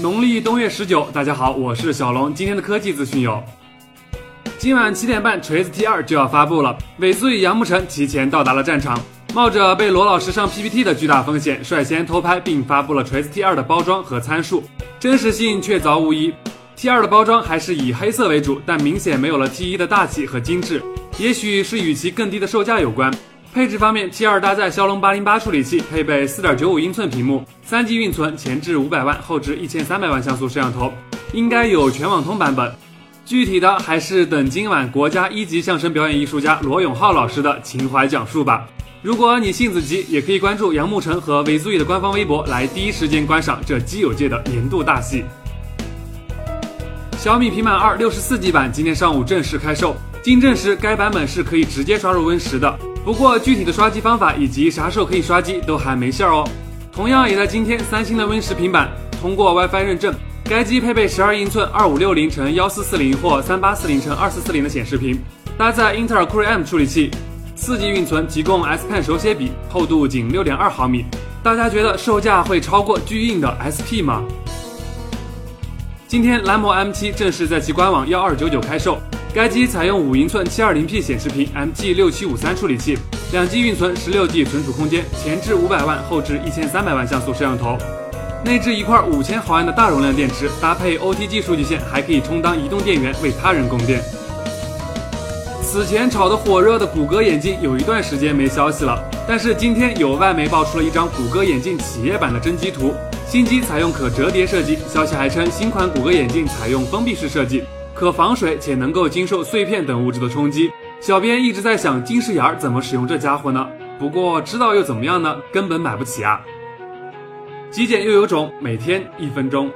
农历冬月十九，大家好，我是小龙。今天的科技资讯有：今晚七点半，锤子 T 二就要发布了。尾速与杨慕辰提前到达了战场，冒着被罗老师上 PPT 的巨大风险，率先偷拍并发布了锤子 T 二的包装和参数，真实性确凿无疑。T 二的包装还是以黑色为主，但明显没有了 T 一的大气和精致，也许是与其更低的售价有关。配置方面，T 二搭载骁龙八零八处理器，配备四点九五英寸屏幕，三 G 运存，前置五百万，后置一千三百万像素摄像头，应该有全网通版本。具体的还是等今晚国家一级相声表演艺术家罗永浩老师的情怀讲述吧。如果你性子急，也可以关注杨慕辰和 v z 的官方微博，来第一时间观赏这基友界的年度大戏。小米平板二六十四 G 版今天上午正式开售，经证实该版本是可以直接刷入 Win 十的。不过具体的刷机方法以及啥时候可以刷机都还没信儿哦。同样也在今天，三星的 Win 十平板通过 WiFi 认证，该机配备十二英寸二五六零乘幺四四零或三八四零乘二四四零的显示屏，搭载英特尔酷睿 M 处理器，四 G 运存，提供 S Pen 手写笔，厚度仅六点二毫米。大家觉得售价会超过巨硬的 SP 吗？今天蓝魔 M7 正式在其官网幺二九九开售。该机采用五英寸七二零 P 显示屏，MG 六七五三处理器，两 G 运存，十六 G 存储空间，前置五百万，后置一千三百万像素摄像头，内置一块五千毫安的大容量电池，搭配 OTG 数据线，还可以充当移动电源为他人供电。此前炒得火热的谷歌眼镜有一段时间没消息了，但是今天有外媒爆出了一张谷歌眼镜企业版的真机图，新机采用可折叠设计，消息还称新款谷歌眼镜采用封闭式设计。可防水且能够经受碎片等物质的冲击。小编一直在想近视眼儿怎么使用这家伙呢？不过知道又怎么样呢？根本买不起啊！极简又有种，每天一分钟。